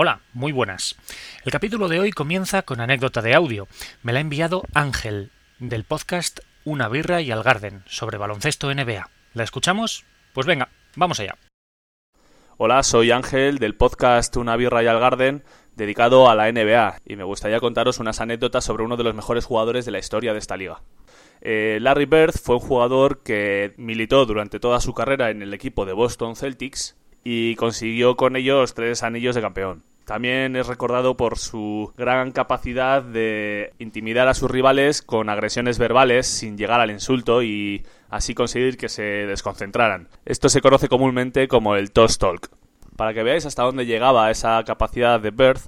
Hola, muy buenas. El capítulo de hoy comienza con anécdota de audio. Me la ha enviado Ángel, del podcast Una birra y al Garden, sobre baloncesto NBA. ¿La escuchamos? Pues venga, vamos allá. Hola, soy Ángel del podcast Una birra y al Garden, dedicado a la NBA, y me gustaría contaros unas anécdotas sobre uno de los mejores jugadores de la historia de esta liga. Eh, Larry Bird fue un jugador que militó durante toda su carrera en el equipo de Boston Celtics y consiguió con ellos tres anillos de campeón. También es recordado por su gran capacidad de intimidar a sus rivales con agresiones verbales sin llegar al insulto y así conseguir que se desconcentraran. Esto se conoce comúnmente como el toss talk. Para que veáis hasta dónde llegaba esa capacidad de Bird,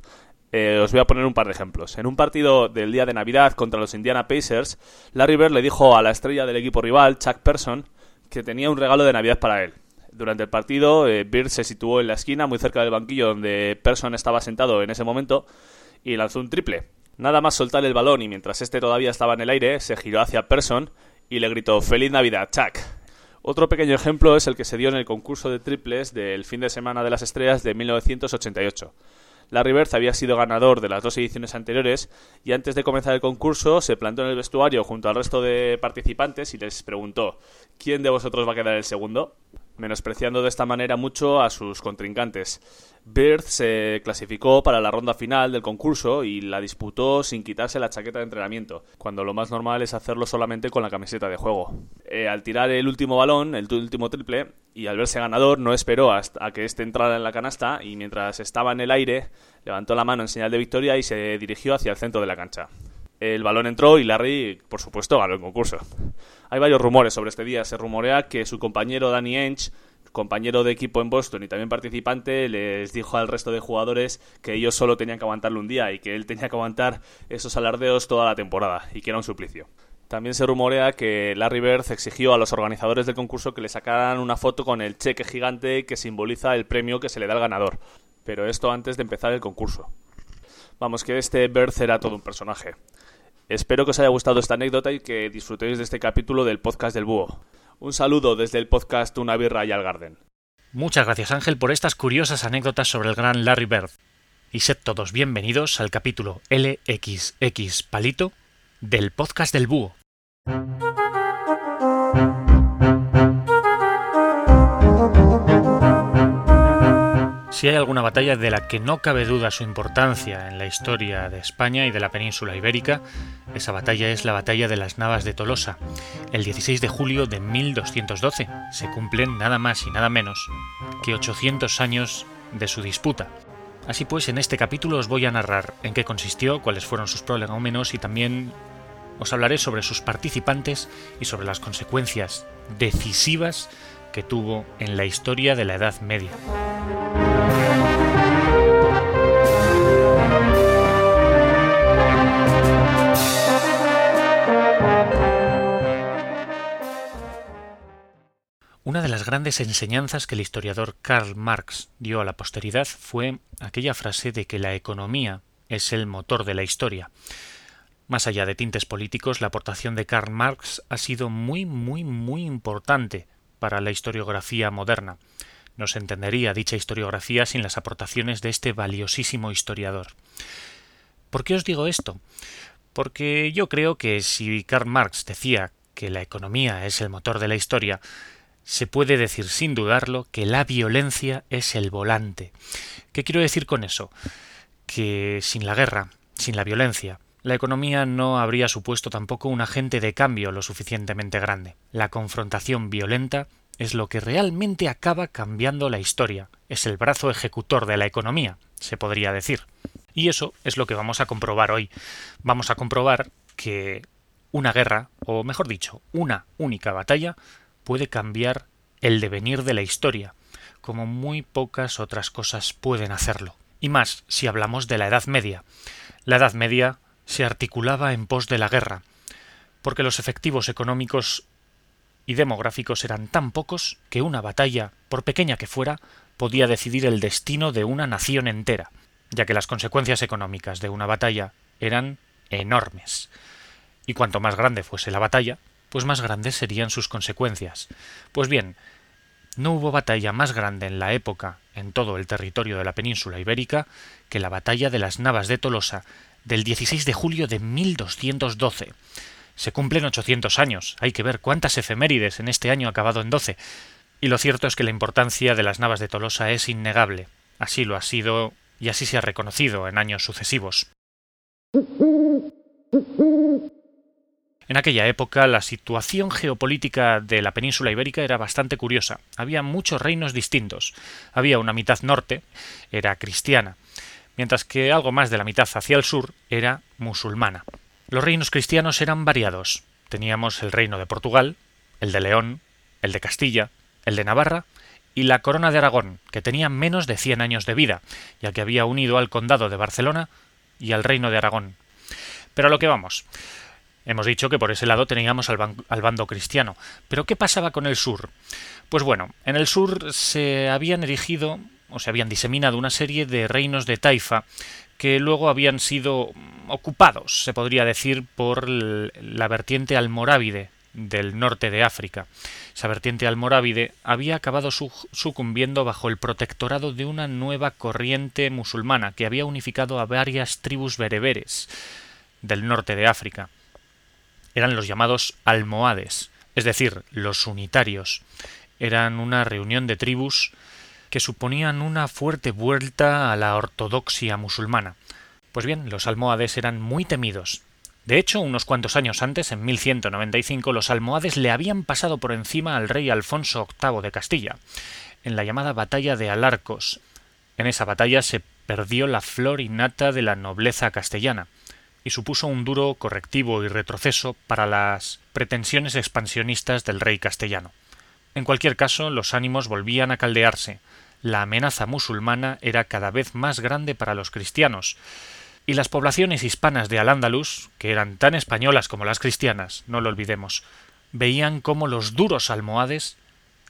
eh, os voy a poner un par de ejemplos. En un partido del día de Navidad contra los Indiana Pacers, Larry Bird le dijo a la estrella del equipo rival, Chuck Person, que tenía un regalo de Navidad para él. Durante el partido, eh, Bird se situó en la esquina, muy cerca del banquillo donde Person estaba sentado en ese momento, y lanzó un triple. Nada más soltar el balón y mientras este todavía estaba en el aire, se giró hacia Person y le gritó Feliz Navidad, Chuck. Otro pequeño ejemplo es el que se dio en el concurso de triples del fin de semana de las estrellas de 1988. Larry Bird había sido ganador de las dos ediciones anteriores y antes de comenzar el concurso se plantó en el vestuario junto al resto de participantes y les preguntó ¿Quién de vosotros va a quedar el segundo? Menospreciando de esta manera mucho a sus contrincantes. Bird se clasificó para la ronda final del concurso y la disputó sin quitarse la chaqueta de entrenamiento, cuando lo más normal es hacerlo solamente con la camiseta de juego. Eh, al tirar el último balón, el último triple, y al verse ganador no esperó hasta a que éste entrara en la canasta y mientras estaba en el aire levantó la mano en señal de victoria y se dirigió hacia el centro de la cancha. El balón entró y Larry, por supuesto, ganó el concurso. Hay varios rumores sobre este día. Se rumorea que su compañero Danny Ainge, compañero de equipo en Boston y también participante, les dijo al resto de jugadores que ellos solo tenían que aguantarlo un día y que él tenía que aguantar esos alardeos toda la temporada y que era un suplicio. También se rumorea que Larry Bird exigió a los organizadores del concurso que le sacaran una foto con el cheque gigante que simboliza el premio que se le da al ganador. Pero esto antes de empezar el concurso. Vamos, que este Bird era todo un personaje. Espero que os haya gustado esta anécdota y que disfrutéis de este capítulo del podcast del Búho. Un saludo desde el podcast Una birra y al Garden. Muchas gracias Ángel por estas curiosas anécdotas sobre el gran Larry Bird. Y sed todos bienvenidos al capítulo LXX Palito del podcast del Búho. Si hay alguna batalla de la que no cabe duda su importancia en la historia de España y de la península ibérica, esa batalla es la batalla de las Navas de Tolosa. El 16 de julio de 1212 se cumplen nada más y nada menos que 800 años de su disputa. Así pues, en este capítulo os voy a narrar en qué consistió, cuáles fueron sus menos y también os hablaré sobre sus participantes y sobre las consecuencias decisivas que tuvo en la historia de la Edad Media. Una de las grandes enseñanzas que el historiador Karl Marx dio a la posteridad fue aquella frase de que la economía es el motor de la historia. Más allá de tintes políticos, la aportación de Karl Marx ha sido muy, muy, muy importante para la historiografía moderna. No se entendería dicha historiografía sin las aportaciones de este valiosísimo historiador. ¿Por qué os digo esto? Porque yo creo que si Karl Marx decía que la economía es el motor de la historia, se puede decir sin dudarlo que la violencia es el volante. ¿Qué quiero decir con eso? Que sin la guerra, sin la violencia, la economía no habría supuesto tampoco un agente de cambio lo suficientemente grande. La confrontación violenta es lo que realmente acaba cambiando la historia. Es el brazo ejecutor de la economía, se podría decir. Y eso es lo que vamos a comprobar hoy. Vamos a comprobar que una guerra, o mejor dicho, una única batalla, puede cambiar el devenir de la historia, como muy pocas otras cosas pueden hacerlo. Y más si hablamos de la Edad Media. La Edad Media se articulaba en pos de la guerra, porque los efectivos económicos y demográficos eran tan pocos que una batalla, por pequeña que fuera, podía decidir el destino de una nación entera, ya que las consecuencias económicas de una batalla eran enormes. Y cuanto más grande fuese la batalla, pues más grandes serían sus consecuencias. Pues bien, no hubo batalla más grande en la época en todo el territorio de la península ibérica que la batalla de las Navas de Tolosa del 16 de julio de 1212. Se cumplen 800 años, hay que ver cuántas efemérides en este año acabado en 12. Y lo cierto es que la importancia de las Navas de Tolosa es innegable. Así lo ha sido y así se ha reconocido en años sucesivos. En aquella época la situación geopolítica de la península ibérica era bastante curiosa. Había muchos reinos distintos. Había una mitad norte, era cristiana, mientras que algo más de la mitad hacia el sur era musulmana. Los reinos cristianos eran variados. Teníamos el reino de Portugal, el de León, el de Castilla, el de Navarra y la corona de Aragón, que tenía menos de cien años de vida, ya que había unido al condado de Barcelona y al reino de Aragón. Pero a lo que vamos. Hemos dicho que por ese lado teníamos al, bando cristiano. Pero ¿qué pasaba con el sur? Pues bueno, en el sur se habían erigido o se habían diseminado una serie de reinos de taifa que luego habían sido ocupados, se podría decir, por la vertiente almorávide del norte de África. Esa vertiente almorávide había acabado sucumbiendo bajo el protectorado de una nueva corriente musulmana que había unificado a varias tribus bereberes del norte de África. Eran los llamados almohades, es decir, los unitarios. Eran una reunión de tribus que suponían una fuerte vuelta a la ortodoxia musulmana. Pues bien, los almohades eran muy temidos, de hecho, unos cuantos años antes, en 1195, los almohades le habían pasado por encima al rey Alfonso VIII de Castilla, en la llamada Batalla de Alarcos. En esa batalla se perdió la flor innata de la nobleza castellana, y supuso un duro correctivo y retroceso para las pretensiones expansionistas del rey castellano. En cualquier caso, los ánimos volvían a caldearse. La amenaza musulmana era cada vez más grande para los cristianos, y las poblaciones hispanas de Al-Ándalus, que eran tan españolas como las cristianas, no lo olvidemos, veían cómo los duros almohades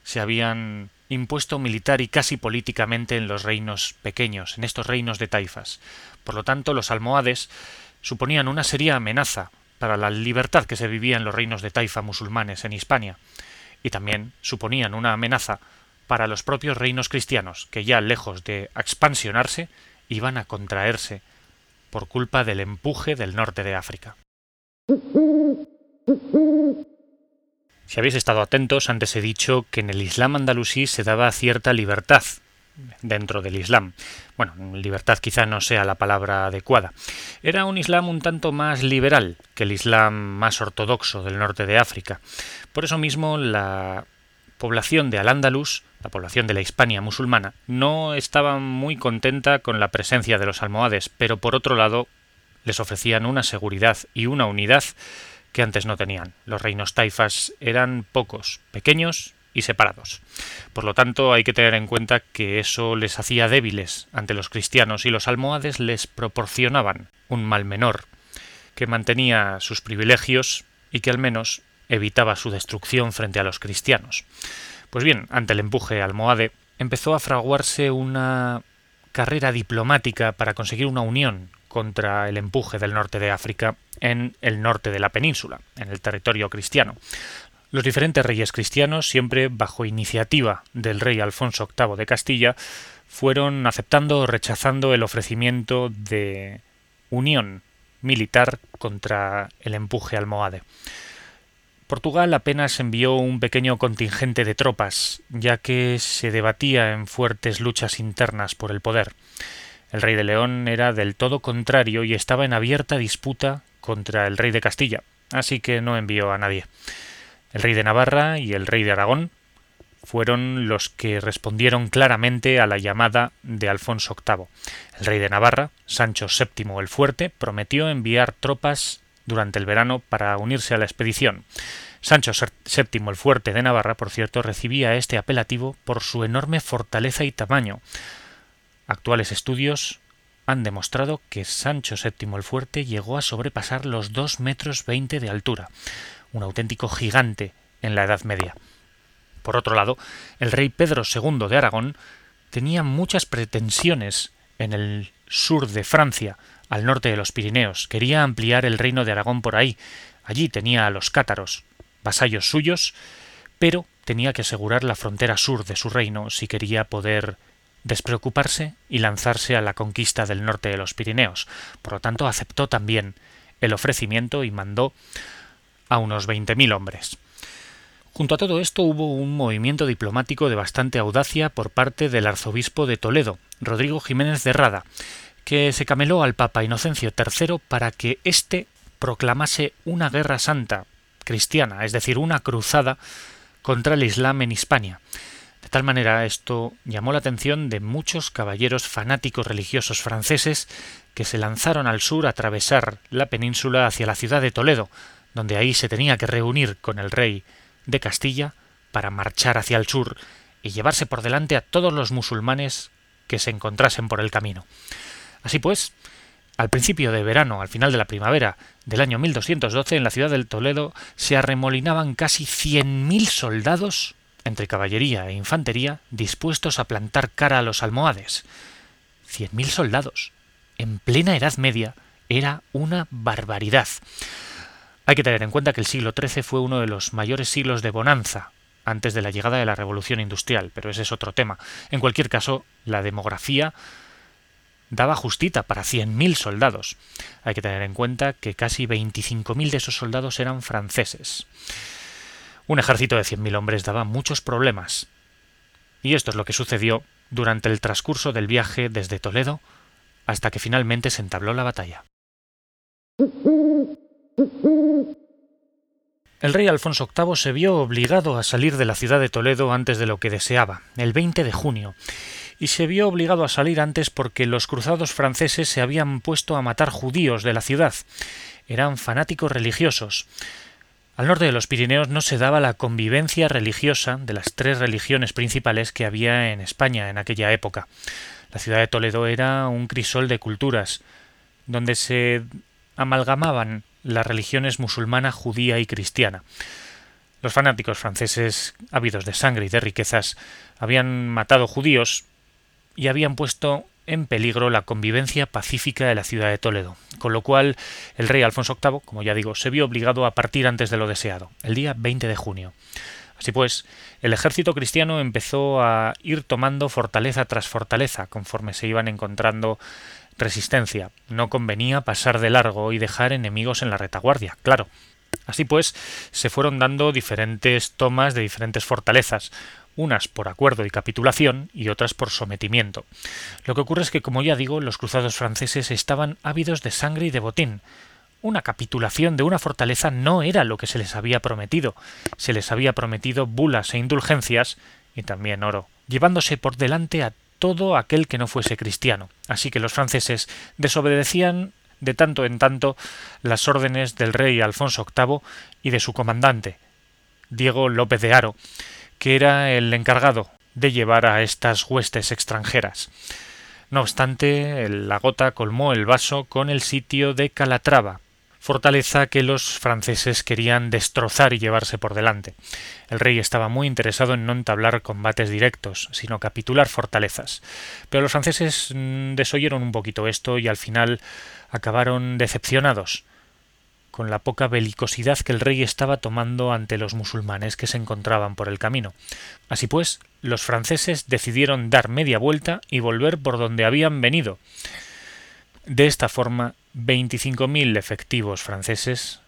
se habían impuesto militar y casi políticamente en los reinos pequeños, en estos reinos de taifas. Por lo tanto, los almohades suponían una seria amenaza para la libertad que se vivía en los reinos de taifa musulmanes en Hispania, y también suponían una amenaza para los propios reinos cristianos, que ya lejos de expansionarse, iban a contraerse por culpa del empuje del norte de África. Si habéis estado atentos, antes he dicho que en el Islam andalusí se daba cierta libertad dentro del Islam. Bueno, libertad quizá no sea la palabra adecuada. Era un Islam un tanto más liberal que el Islam más ortodoxo del norte de África. Por eso mismo la población de Al-Ándalus, la población de la Hispania musulmana, no estaba muy contenta con la presencia de los almohades, pero por otro lado les ofrecían una seguridad y una unidad que antes no tenían. Los reinos taifas eran pocos, pequeños y separados. Por lo tanto, hay que tener en cuenta que eso les hacía débiles ante los cristianos y los almohades les proporcionaban un mal menor, que mantenía sus privilegios y que al menos evitaba su destrucción frente a los cristianos. Pues bien, ante el empuje almohade, empezó a fraguarse una carrera diplomática para conseguir una unión contra el empuje del norte de África en el norte de la península, en el territorio cristiano. Los diferentes reyes cristianos, siempre bajo iniciativa del rey Alfonso VIII de Castilla, fueron aceptando o rechazando el ofrecimiento de unión militar contra el empuje almohade. Portugal apenas envió un pequeño contingente de tropas, ya que se debatía en fuertes luchas internas por el poder. El rey de León era del todo contrario y estaba en abierta disputa contra el rey de Castilla, así que no envió a nadie. El rey de Navarra y el rey de Aragón fueron los que respondieron claramente a la llamada de Alfonso VIII. El rey de Navarra, Sancho VII el Fuerte, prometió enviar tropas durante el verano para unirse a la expedición. Sancho VII el Fuerte de Navarra, por cierto, recibía este apelativo por su enorme fortaleza y tamaño. Actuales estudios han demostrado que Sancho VII el Fuerte llegó a sobrepasar los dos metros veinte de altura, un auténtico gigante en la Edad Media. Por otro lado, el rey Pedro II de Aragón tenía muchas pretensiones en el sur de Francia, al norte de los Pirineos. Quería ampliar el reino de Aragón por ahí. Allí tenía a los cátaros, vasallos suyos, pero tenía que asegurar la frontera sur de su reino si quería poder despreocuparse y lanzarse a la conquista del norte de los Pirineos. Por lo tanto, aceptó también el ofrecimiento y mandó a unos veinte mil hombres. Junto a todo esto hubo un movimiento diplomático de bastante audacia por parte del arzobispo de Toledo, Rodrigo Jiménez de Rada, que se cameló al Papa Inocencio III para que éste proclamase una guerra santa cristiana, es decir, una cruzada contra el Islam en Hispania. De tal manera esto llamó la atención de muchos caballeros fanáticos religiosos franceses que se lanzaron al sur a atravesar la península hacia la ciudad de Toledo, donde ahí se tenía que reunir con el rey de Castilla para marchar hacia el sur y llevarse por delante a todos los musulmanes que se encontrasen por el camino. Así pues, al principio de verano, al final de la primavera del año 1212, en la ciudad del Toledo se arremolinaban casi cien mil soldados entre caballería e infantería dispuestos a plantar cara a los almohades. Cien mil soldados, en plena Edad Media, era una barbaridad. Hay que tener en cuenta que el siglo XIII fue uno de los mayores siglos de bonanza antes de la llegada de la revolución industrial, pero ese es otro tema. En cualquier caso, la demografía daba justita para 100.000 soldados. Hay que tener en cuenta que casi 25.000 de esos soldados eran franceses. Un ejército de 100.000 hombres daba muchos problemas. Y esto es lo que sucedió durante el transcurso del viaje desde Toledo hasta que finalmente se entabló la batalla. El rey Alfonso VIII se vio obligado a salir de la ciudad de Toledo antes de lo que deseaba, el 20 de junio, y se vio obligado a salir antes porque los cruzados franceses se habían puesto a matar judíos de la ciudad. Eran fanáticos religiosos. Al norte de los Pirineos no se daba la convivencia religiosa de las tres religiones principales que había en España en aquella época. La ciudad de Toledo era un crisol de culturas, donde se amalgamaban las religiones musulmana, judía y cristiana. Los fanáticos franceses, ávidos de sangre y de riquezas, habían matado judíos y habían puesto en peligro la convivencia pacífica de la ciudad de Toledo, con lo cual el rey Alfonso VIII, como ya digo, se vio obligado a partir antes de lo deseado, el día 20 de junio. Así pues, el ejército cristiano empezó a ir tomando fortaleza tras fortaleza conforme se iban encontrando resistencia. No convenía pasar de largo y dejar enemigos en la retaguardia, claro. Así pues, se fueron dando diferentes tomas de diferentes fortalezas, unas por acuerdo y capitulación y otras por sometimiento. Lo que ocurre es que, como ya digo, los cruzados franceses estaban ávidos de sangre y de botín. Una capitulación de una fortaleza no era lo que se les había prometido. Se les había prometido bulas e indulgencias y también oro, llevándose por delante a todo aquel que no fuese cristiano. Así que los franceses desobedecían de tanto en tanto las órdenes del rey Alfonso VIII y de su comandante, Diego López de Haro, que era el encargado de llevar a estas huestes extranjeras. No obstante, la gota colmó el vaso con el sitio de Calatrava, fortaleza que los franceses querían destrozar y llevarse por delante. El rey estaba muy interesado en no entablar combates directos, sino capitular fortalezas. Pero los franceses mm, desoyeron un poquito esto y al final acabaron decepcionados con la poca belicosidad que el rey estaba tomando ante los musulmanes que se encontraban por el camino. Así pues, los franceses decidieron dar media vuelta y volver por donde habían venido. De esta forma 25.000 efectivos franceses,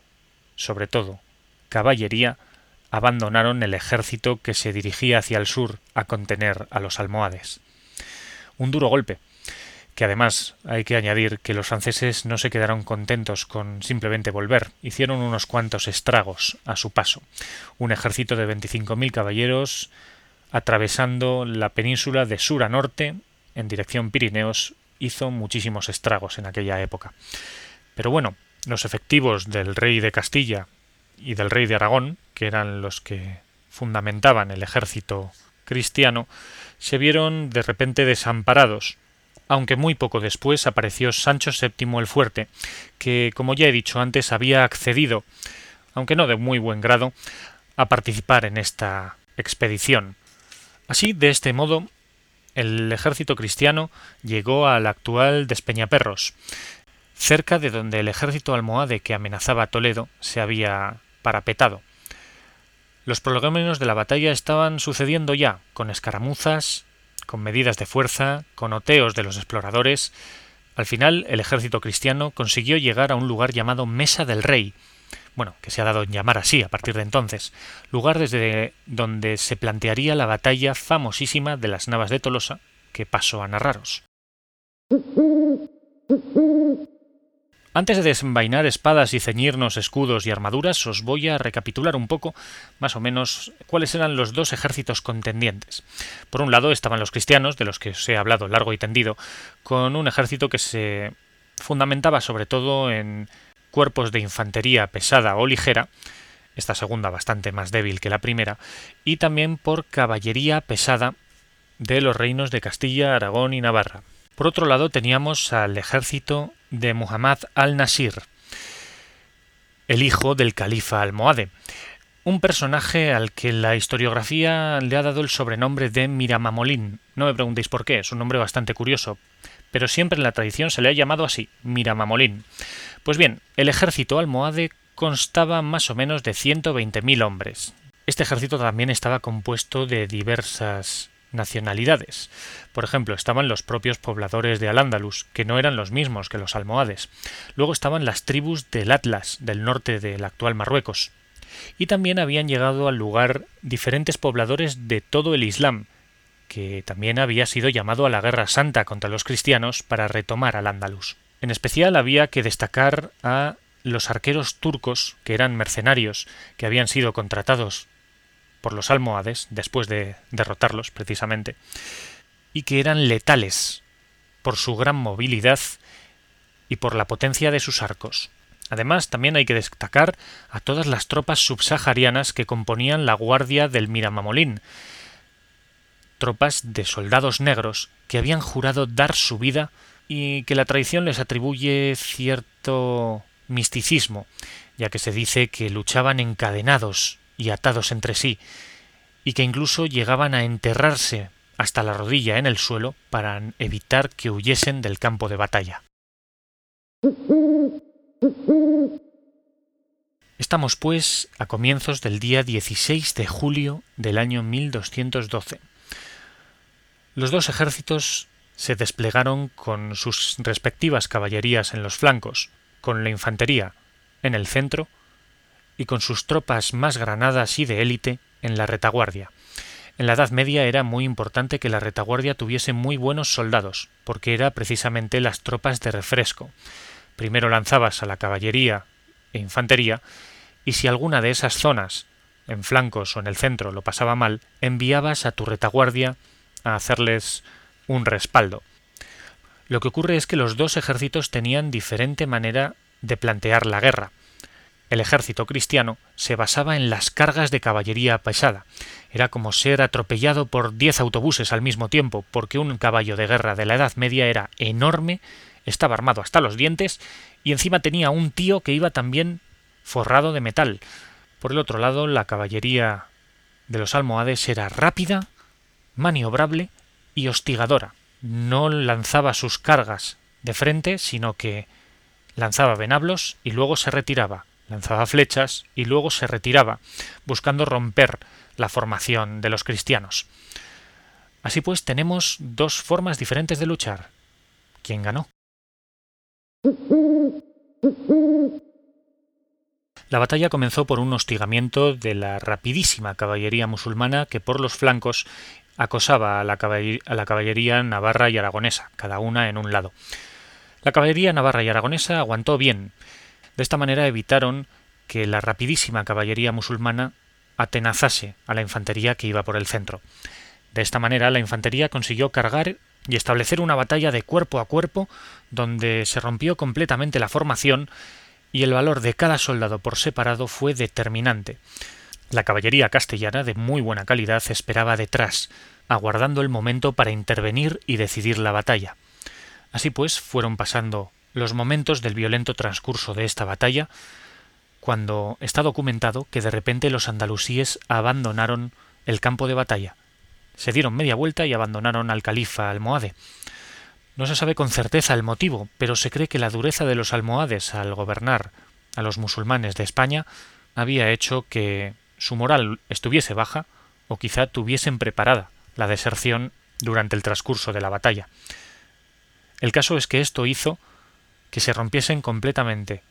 sobre todo caballería, abandonaron el ejército que se dirigía hacia el sur a contener a los almohades. Un duro golpe, que además hay que añadir que los franceses no se quedaron contentos con simplemente volver, hicieron unos cuantos estragos a su paso. Un ejército de 25.000 caballeros atravesando la península de sur a norte en dirección Pirineos hizo muchísimos estragos en aquella época. Pero bueno, los efectivos del rey de Castilla y del rey de Aragón, que eran los que fundamentaban el ejército cristiano, se vieron de repente desamparados, aunque muy poco después apareció Sancho VII el Fuerte, que, como ya he dicho antes, había accedido, aunque no de muy buen grado, a participar en esta expedición. Así, de este modo, el ejército cristiano llegó al actual Despeñaperros, cerca de donde el ejército almohade que amenazaba a Toledo se había parapetado. Los prolegómenos de la batalla estaban sucediendo ya, con escaramuzas, con medidas de fuerza, con oteos de los exploradores. Al final, el ejército cristiano consiguió llegar a un lugar llamado Mesa del Rey, bueno, que se ha dado en llamar así a partir de entonces, lugar desde donde se plantearía la batalla famosísima de las Navas de Tolosa, que paso a narraros. Antes de desenvainar espadas y ceñirnos escudos y armaduras, os voy a recapitular un poco, más o menos, cuáles eran los dos ejércitos contendientes. Por un lado estaban los cristianos, de los que os he hablado largo y tendido, con un ejército que se fundamentaba sobre todo en cuerpos de infantería pesada o ligera, esta segunda bastante más débil que la primera, y también por caballería pesada de los reinos de Castilla, Aragón y Navarra. Por otro lado teníamos al ejército de Muhammad al-Nasir, el hijo del califa almohade, un personaje al que la historiografía le ha dado el sobrenombre de Miramamolín. No me preguntéis por qué, es un nombre bastante curioso, pero siempre en la tradición se le ha llamado así, Miramamolín. Pues bien, el ejército almohade constaba más o menos de 120.000 hombres. Este ejército también estaba compuesto de diversas nacionalidades. Por ejemplo, estaban los propios pobladores de Al-Ándalus, que no eran los mismos que los almohades. Luego estaban las tribus del Atlas, del norte del actual Marruecos. Y también habían llegado al lugar diferentes pobladores de todo el Islam, que también había sido llamado a la Guerra Santa contra los cristianos para retomar Al-Ándalus. En especial había que destacar a los arqueros turcos, que eran mercenarios, que habían sido contratados por los almohades, después de derrotarlos precisamente, y que eran letales por su gran movilidad y por la potencia de sus arcos. Además, también hay que destacar a todas las tropas subsaharianas que componían la guardia del Miramamolín, tropas de soldados negros que habían jurado dar su vida y que la tradición les atribuye cierto misticismo, ya que se dice que luchaban encadenados y atados entre sí, y que incluso llegaban a enterrarse hasta la rodilla en el suelo para evitar que huyesen del campo de batalla. Estamos, pues, a comienzos del día 16 de julio del año 1212. Los dos ejércitos se desplegaron con sus respectivas caballerías en los flancos, con la infantería en el centro y con sus tropas más granadas y de élite en la retaguardia. En la Edad Media era muy importante que la retaguardia tuviese muy buenos soldados, porque era precisamente las tropas de refresco. Primero lanzabas a la caballería e infantería, y si alguna de esas zonas, en flancos o en el centro, lo pasaba mal, enviabas a tu retaguardia a hacerles un respaldo. Lo que ocurre es que los dos ejércitos tenían diferente manera de plantear la guerra. El ejército cristiano se basaba en las cargas de caballería pesada. Era como ser atropellado por diez autobuses al mismo tiempo, porque un caballo de guerra de la Edad Media era enorme, estaba armado hasta los dientes, y encima tenía un tío que iba también forrado de metal. Por el otro lado, la caballería de los almohades era rápida, maniobrable y hostigadora. No lanzaba sus cargas de frente, sino que lanzaba venablos y luego se retiraba, lanzaba flechas y luego se retiraba, buscando romper la formación de los cristianos. Así pues, tenemos dos formas diferentes de luchar. ¿Quién ganó? La batalla comenzó por un hostigamiento de la rapidísima caballería musulmana que por los flancos acosaba a la, caballería navarra y aragonesa, cada una en un lado. La caballería navarra y aragonesa aguantó bien, de esta manera evitaron que la rapidísima caballería musulmana atenazase a la infantería que iba por el centro. De esta manera la infantería consiguió cargar y establecer una batalla de cuerpo a cuerpo donde se rompió completamente la formación y el valor de cada soldado por separado fue determinante. La caballería castellana de muy buena calidad esperaba detrás, aguardando el momento para intervenir y decidir la batalla. Así pues, fueron pasando los momentos del violento transcurso de esta batalla, cuando está documentado que de repente los andalusíes abandonaron el campo de batalla. Se dieron media vuelta y abandonaron al califa almohade. No se sabe con certeza el motivo, pero se cree que la dureza de los almohades al gobernar a los musulmanes de España había hecho que su moral estuviese baja o quizá tuviesen preparada la deserción durante el transcurso de la batalla. El caso es que esto hizo que se rompiesen completamente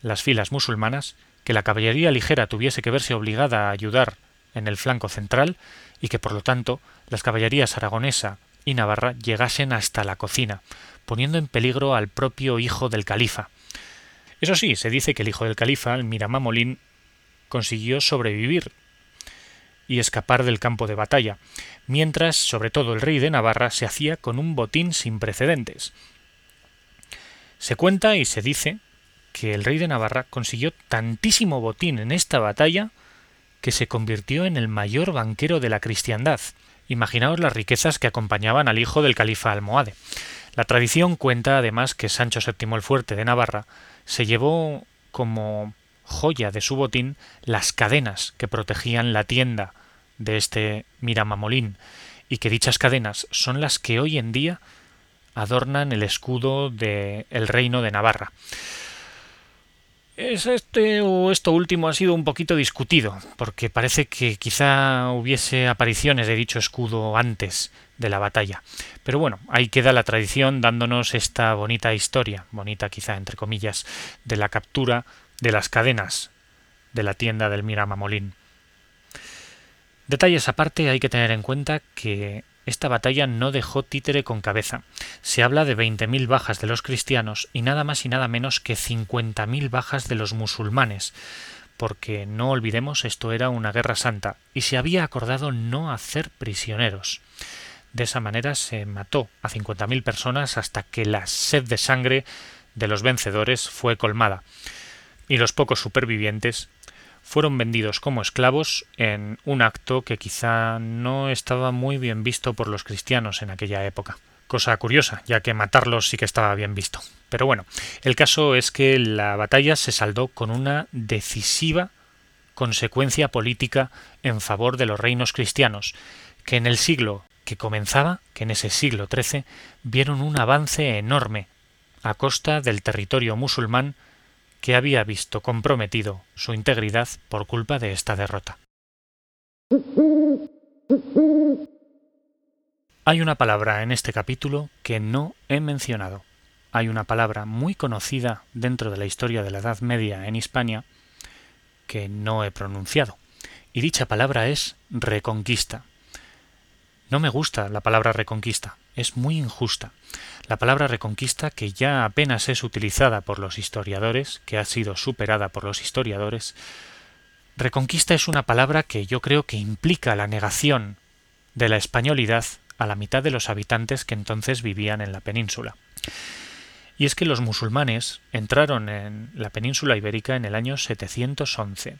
las filas musulmanas, que la caballería ligera tuviese que verse obligada a ayudar en el flanco central y que por lo tanto las caballerías aragonesa y navarra llegasen hasta la cocina, poniendo en peligro al propio hijo del califa. Eso sí, se dice que el hijo del califa, el Miramamolín, consiguió sobrevivir y escapar del campo de batalla, mientras, sobre todo, el rey de Navarra se hacía con un botín sin precedentes. Se cuenta y se dice que el rey de Navarra consiguió tantísimo botín en esta batalla que se convirtió en el mayor banquero de la cristiandad. Imaginaos las riquezas que acompañaban al hijo del califa almohade. La tradición cuenta además que Sancho VII el Fuerte de Navarra se llevó como joya de su botín las cadenas que protegían la tienda de este Miramamolín, y que dichas cadenas son las que hoy en día adornan el escudo del reino de Navarra. Es este o esto último ha sido un poquito discutido, porque parece que quizá hubiese apariciones de dicho escudo antes de la batalla. Pero bueno, ahí queda la tradición dándonos esta bonita historia, bonita quizá entre comillas, de la captura de las cadenas de la tienda del Miramamolín. Detalles aparte, hay que tener en cuenta que esta batalla no dejó títere con cabeza. Se habla de 20.000 bajas de los cristianos y nada más y nada menos que 50.000 bajas de los musulmanes, porque no olvidemos esto era una guerra santa y se había acordado no hacer prisioneros. De esa manera se mató a 50.000 personas hasta que la sed de sangre de los vencedores fue colmada, y los pocos supervivientes fueron vendidos como esclavos en un acto que quizá no estaba muy bien visto por los cristianos en aquella época. Cosa curiosa, ya que matarlos sí que estaba bien visto. Pero bueno, el caso es que la batalla se saldó con una decisiva consecuencia política en favor de los reinos cristianos, que en el siglo que comenzaba, que en ese siglo XIII, vieron un avance enorme a costa del territorio musulmán que había visto comprometido su integridad por culpa de esta derrota. Hay una palabra en este capítulo que no he mencionado. Hay una palabra muy conocida dentro de la historia de la Edad Media en Hispania que no he pronunciado. Y dicha palabra es reconquista. No me gusta la palabra reconquista, es muy injusta. La palabra reconquista, que ya apenas es utilizada por los historiadores, que ha sido superada por los historiadores, reconquista es una palabra que yo creo que implica la negación de la españolidad a la mitad de los habitantes que entonces vivían en la península. Y es que los musulmanes entraron en la península ibérica en el año 711.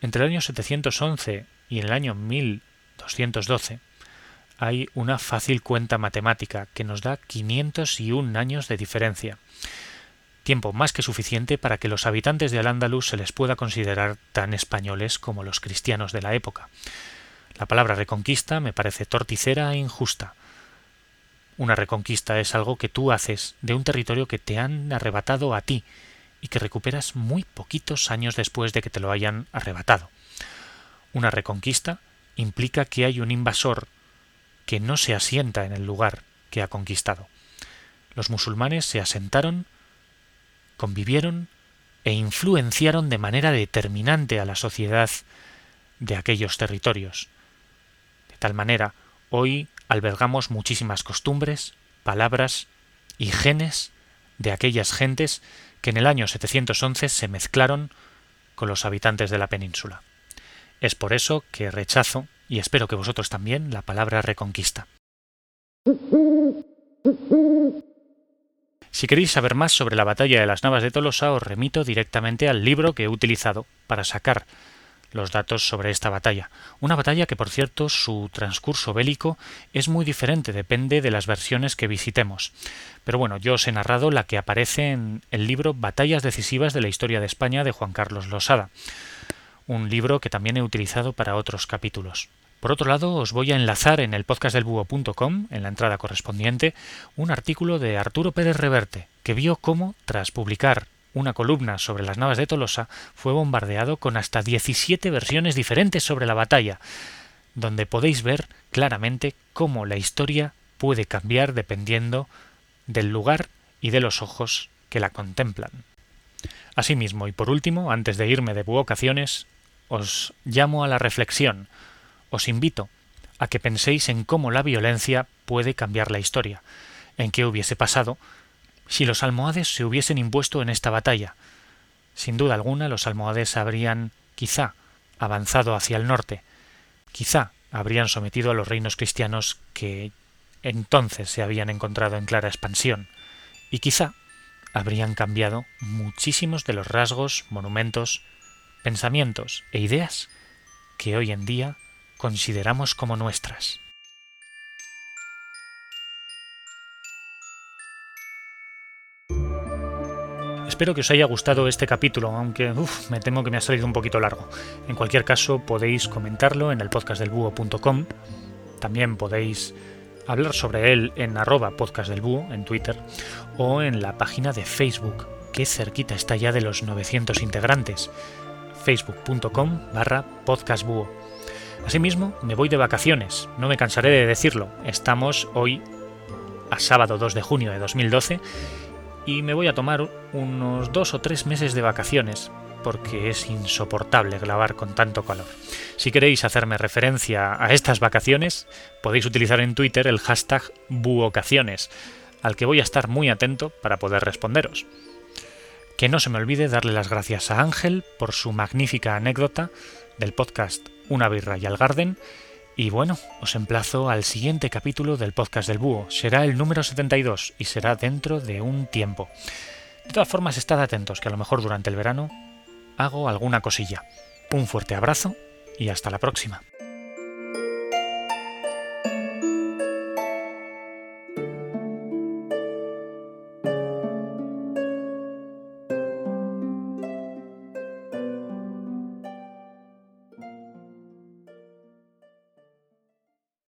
Entre el año 711 y el año 1212 hay una fácil cuenta matemática que nos da 501 años de diferencia. Tiempo más que suficiente para que los habitantes de Al-Ándalus se les pueda considerar tan españoles como los cristianos de la época. La palabra reconquista me parece torticera e injusta. Una reconquista es algo que tú haces de un territorio que te han arrebatado a ti y que recuperas muy poquitos años después de que te lo hayan arrebatado. Una reconquista implica que hay un invasor que no se asienta en el lugar que ha conquistado. Los musulmanes se asentaron, convivieron e influenciaron de manera determinante a la sociedad de aquellos territorios. De tal manera, hoy albergamos muchísimas costumbres, palabras y genes de aquellas gentes que en el año 711 se mezclaron con los habitantes de la península. Es por eso que rechazo y espero que vosotros también, la palabra reconquista. Si queréis saber más sobre la batalla de las Navas de Tolosa, os remito directamente al libro que he utilizado para sacar los datos sobre esta batalla. Una batalla que, por cierto, su transcurso bélico es muy diferente, depende de las versiones que visitemos. Pero bueno, yo os he narrado la que aparece en el libro Batallas decisivas de la historia de España de Juan Carlos Losada, un libro que también he utilizado para otros capítulos. Por otro lado, os voy a enlazar en el podcast del búho.com, en la entrada correspondiente, un artículo de Arturo Pérez Reverte, que vio cómo, tras publicar una columna sobre las navas de Tolosa, fue bombardeado con hasta 17 versiones diferentes sobre la batalla, donde podéis ver claramente cómo la historia puede cambiar dependiendo del lugar y de los ojos que la contemplan. Asimismo, y por último, antes de irme de vocaciones, os llamo a la reflexión, os invito a que penséis en cómo la violencia puede cambiar la historia, en qué hubiese pasado si los almohades se hubiesen impuesto en esta batalla. Sin duda alguna los almohades habrían, quizá, avanzado hacia el norte, quizá habrían sometido a los reinos cristianos que entonces se habían encontrado en clara expansión, y quizá habrían cambiado muchísimos de los rasgos, monumentos, pensamientos e ideas que hoy en día consideramos como nuestras. Espero que os haya gustado este capítulo, aunque me temo que me ha salido un poquito largo. En cualquier caso, podéis comentarlo en el podcastdelbúho.com. También podéis hablar sobre él en arroba podcastdelbúho en Twitter o en la página de Facebook, que cerquita está ya de los 900 integrantes, facebook.com barra podcastbúho. Asimismo, me voy de vacaciones, no me cansaré de decirlo. Estamos hoy a sábado 2 de junio de 2012 y me voy a tomar unos dos o tres meses de vacaciones, porque es insoportable grabar con tanto calor. Si queréis hacerme referencia a estas vacaciones, podéis utilizar en Twitter el hashtag buocaciones, al que voy a estar muy atento para poder responderos. Que no se me olvide darle las gracias a Ángel por su magnífica anécdota del podcast Una birra y al Garden y bueno, os emplazo al siguiente capítulo del podcast del búho. Será el número 72 y será dentro de un tiempo. De todas formas, estad atentos que a lo mejor durante el verano hago alguna cosilla. Un fuerte abrazo y hasta la próxima.